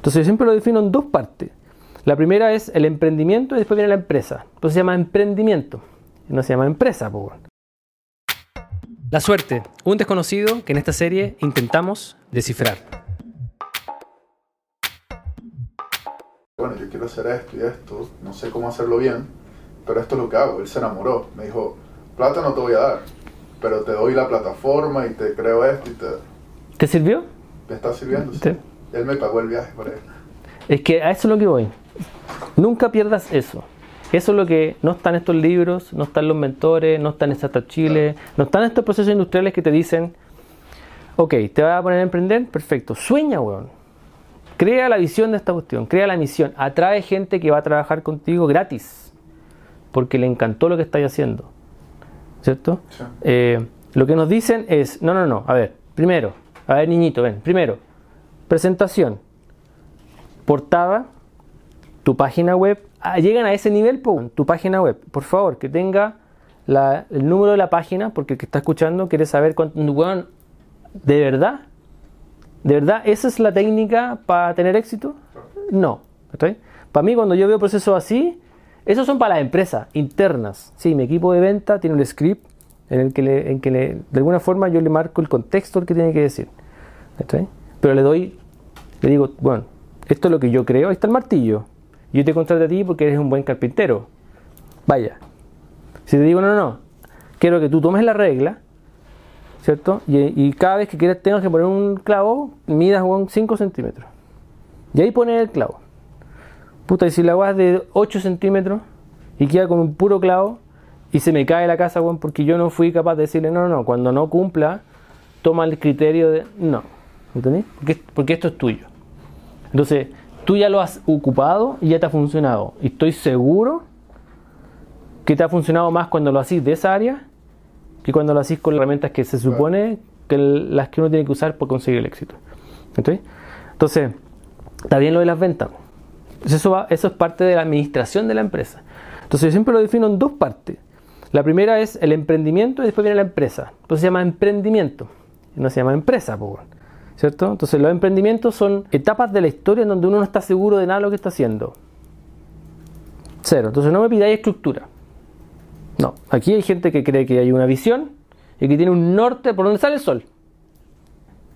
Entonces yo siempre lo defino en dos partes. La primera es el emprendimiento y después viene la empresa. Entonces se llama emprendimiento. No se llama empresa, po. La suerte, un desconocido que en esta serie intentamos descifrar. Bueno, yo quiero hacer esto y esto, no sé cómo hacerlo bien, pero esto es lo que hago. Él se enamoró, me dijo, plata no te voy a dar, pero te doy la plataforma y te creo esto y te... ¿Te sirvió? ¿Te está sirviendo? Sí. Él me pagó el viaje por él. Es que a eso es lo que voy. Nunca pierdas eso. Eso es lo que no está en estos libros, no están los mentores, no está en Startup Chile, no están estos procesos industriales que te dicen, ok, te vas a poner a emprender, perfecto, sueña, weón. Crea la visión de esta cuestión, crea la misión, atrae gente que va a trabajar contigo gratis, porque le encantó lo que estás haciendo, ¿cierto? Sí. Eh, lo que nos dicen es, no, no, no, a ver, primero, a ver niñito, ven, primero, presentación, portada, tu página web, ah, llegan a ese nivel, tu página web, por favor, que tenga el número de la página, porque el que está escuchando quiere saber cuánto, ¿de verdad? ¿De verdad esa es la técnica para tener éxito? No. Para mí, cuando yo veo procesos así, esos son para las empresas internas. Sí, mi equipo de venta tiene un script en el que, le- en que de alguna forma yo le marco el contexto que tiene que decir. Pero le doy, le digo, bueno, esto es lo que yo creo, ahí está el martillo. Yo te contrato a ti porque eres un buen carpintero. Vaya. Si te digo, no, no, no, quiero que tú tomes la regla, ¿cierto? Y, cada vez que quieras tengas que poner un clavo, midas 5 centímetros. Y ahí pones el clavo. Puta, y si la agua es de 8 centímetros y queda con un puro clavo y se me cae la casa, weón, porque yo no fui capaz de decirle, no, no, no, cuando no cumpla, toma el criterio de, no. ¿Entendés? Porque, porque esto es tuyo. Entonces, tú ya lo has ocupado y ya te ha funcionado. Y estoy seguro que te ha funcionado más cuando lo hacís de esa área que cuando lo hacís con las herramientas que se supone que el- las que uno tiene que usar para conseguir el éxito. Entonces, está bien lo de las ventas. Entonces, Eso, va- eso es parte de la administración de la empresa. Entonces yo siempre lo defino en dos partes. La primera es el emprendimiento y después viene la empresa. Entonces se llama emprendimiento. No se llama empresa, po, weón. ¿Cierto? Entonces los emprendimientos son etapas de la historia en donde uno no está seguro de nada de lo que está haciendo. Cero. Entonces no me pidáis estructura. No. Aquí hay gente que cree que hay una visión y que tiene un norte por donde sale el sol.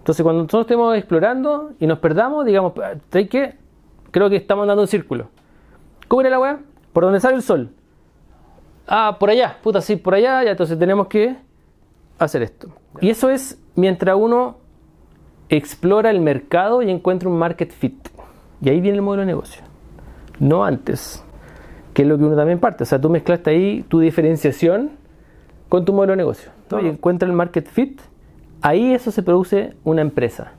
Entonces cuando nosotros estemos explorando y nos perdamos, digamos. Creo que estamos andando en círculo. ¿Cómo era la weá? Por donde sale el sol. Ah, por allá, puta, sí, por allá, entonces tenemos que hacer esto. Y eso es mientras uno explora el mercado y encuentra un market fit. Y ahí viene el modelo de negocio. No antes, que es lo que uno también parte. O sea, tú mezclaste ahí tu diferenciación con tu modelo de negocio. ¿no? Y encuentra el market fit, ahí eso se produce una empresa.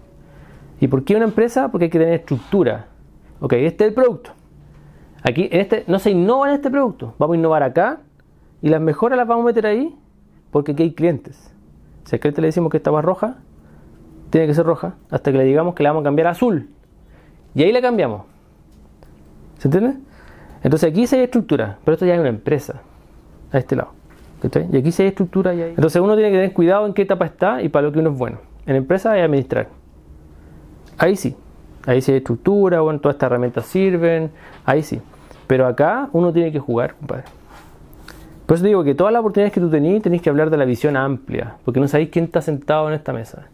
¿Y por qué una empresa? Porque hay que tener estructura. Ok, este es el producto. Aquí, en este, no se innova en este producto. Vamos a innovar acá y las mejoras las vamos a meter ahí porque aquí hay clientes. Si al cliente le decimos que esta va roja, tiene que ser roja hasta que le digamos que la vamos a cambiar a azul. Y ahí la cambiamos. ¿Se entiende? Entonces aquí sí hay estructura, pero esto ya es una empresa. A este lado. Y aquí sí hay estructura y hay... Entonces uno tiene que tener cuidado en qué etapa está y para lo que uno es bueno. En empresa hay administrar. Ahí sí. Ahí sí hay estructura, bueno, todas estas herramientas sirven. Ahí sí. Pero acá uno tiene que jugar, compadre. Por eso digo que todas las oportunidades que tú tenés, tenés que hablar de la visión amplia. Porque no sabéis quién está sentado en esta mesa.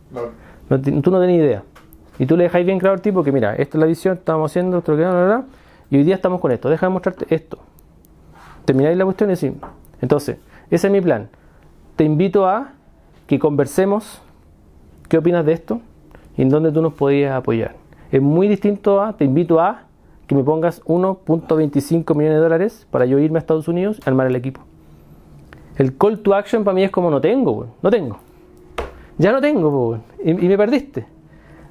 No tú no tenés idea. Y tú le dejáis bien claro al tipo que, mira, esta es la visión, estamos haciendo esto, que, y hoy día estamos con esto. Déjame mostrarte esto. Termináis la cuestión y decís, entonces, ese es mi plan. Te invito a que conversemos qué opinas de esto y en dónde tú nos podías apoyar. Es muy distinto a, te invito a que me pongas 1.25 millones de dólares para yo irme a Estados Unidos y armar el equipo. El call to action para mí es como no tengo, no tengo. Ya no tengo, y, me perdiste.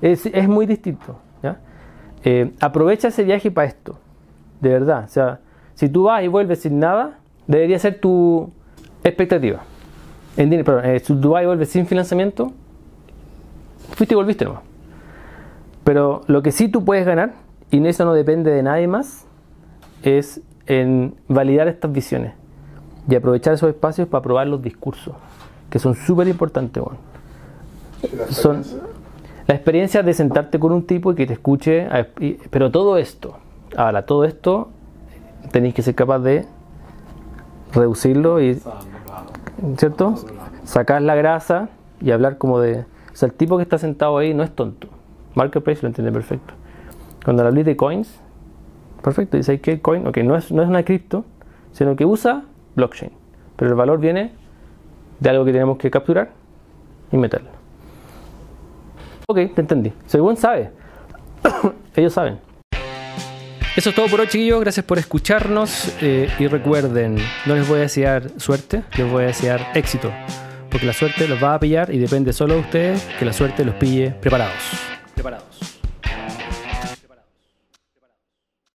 Es, es muy distinto. Eh, aprovecha ese viaje para esto, de verdad. O sea, si tú vas y vuelves sin nada, debería ser tu expectativa. En, perdón, eh, si tú vas y vuelves sin financiamiento, fuiste y volviste nomás. Pero lo que sí tú puedes ganar, y eso no depende de nadie más, es en validar estas visiones y aprovechar esos espacios para probar los discursos, que son súper importantes. weón. La Son-. La experiencia de sentarte con un tipo y que te escuche, pero todo esto, ahora, todo esto tenéis que ser capaz de reducirlo y, ¿cierto? Sacar la grasa y hablar como de, o sea, el tipo que está sentado ahí no es tonto. Marketplace lo entiende perfecto. Cuando hablé de coins, perfecto, dice que coin, ok, no es, no es una cripto, sino que usa blockchain, pero el valor viene de algo que tenemos que capturar y meterlo. Ok, te entendí. Según sabe. Ellos saben. Eso es todo por hoy, chiquillos. Gracias por escucharnos. eh, y recuerden, no les voy a desear suerte, les voy a desear éxito. Porque la suerte los va a pillar y depende solo de ustedes que la suerte los pille preparados. Preparados.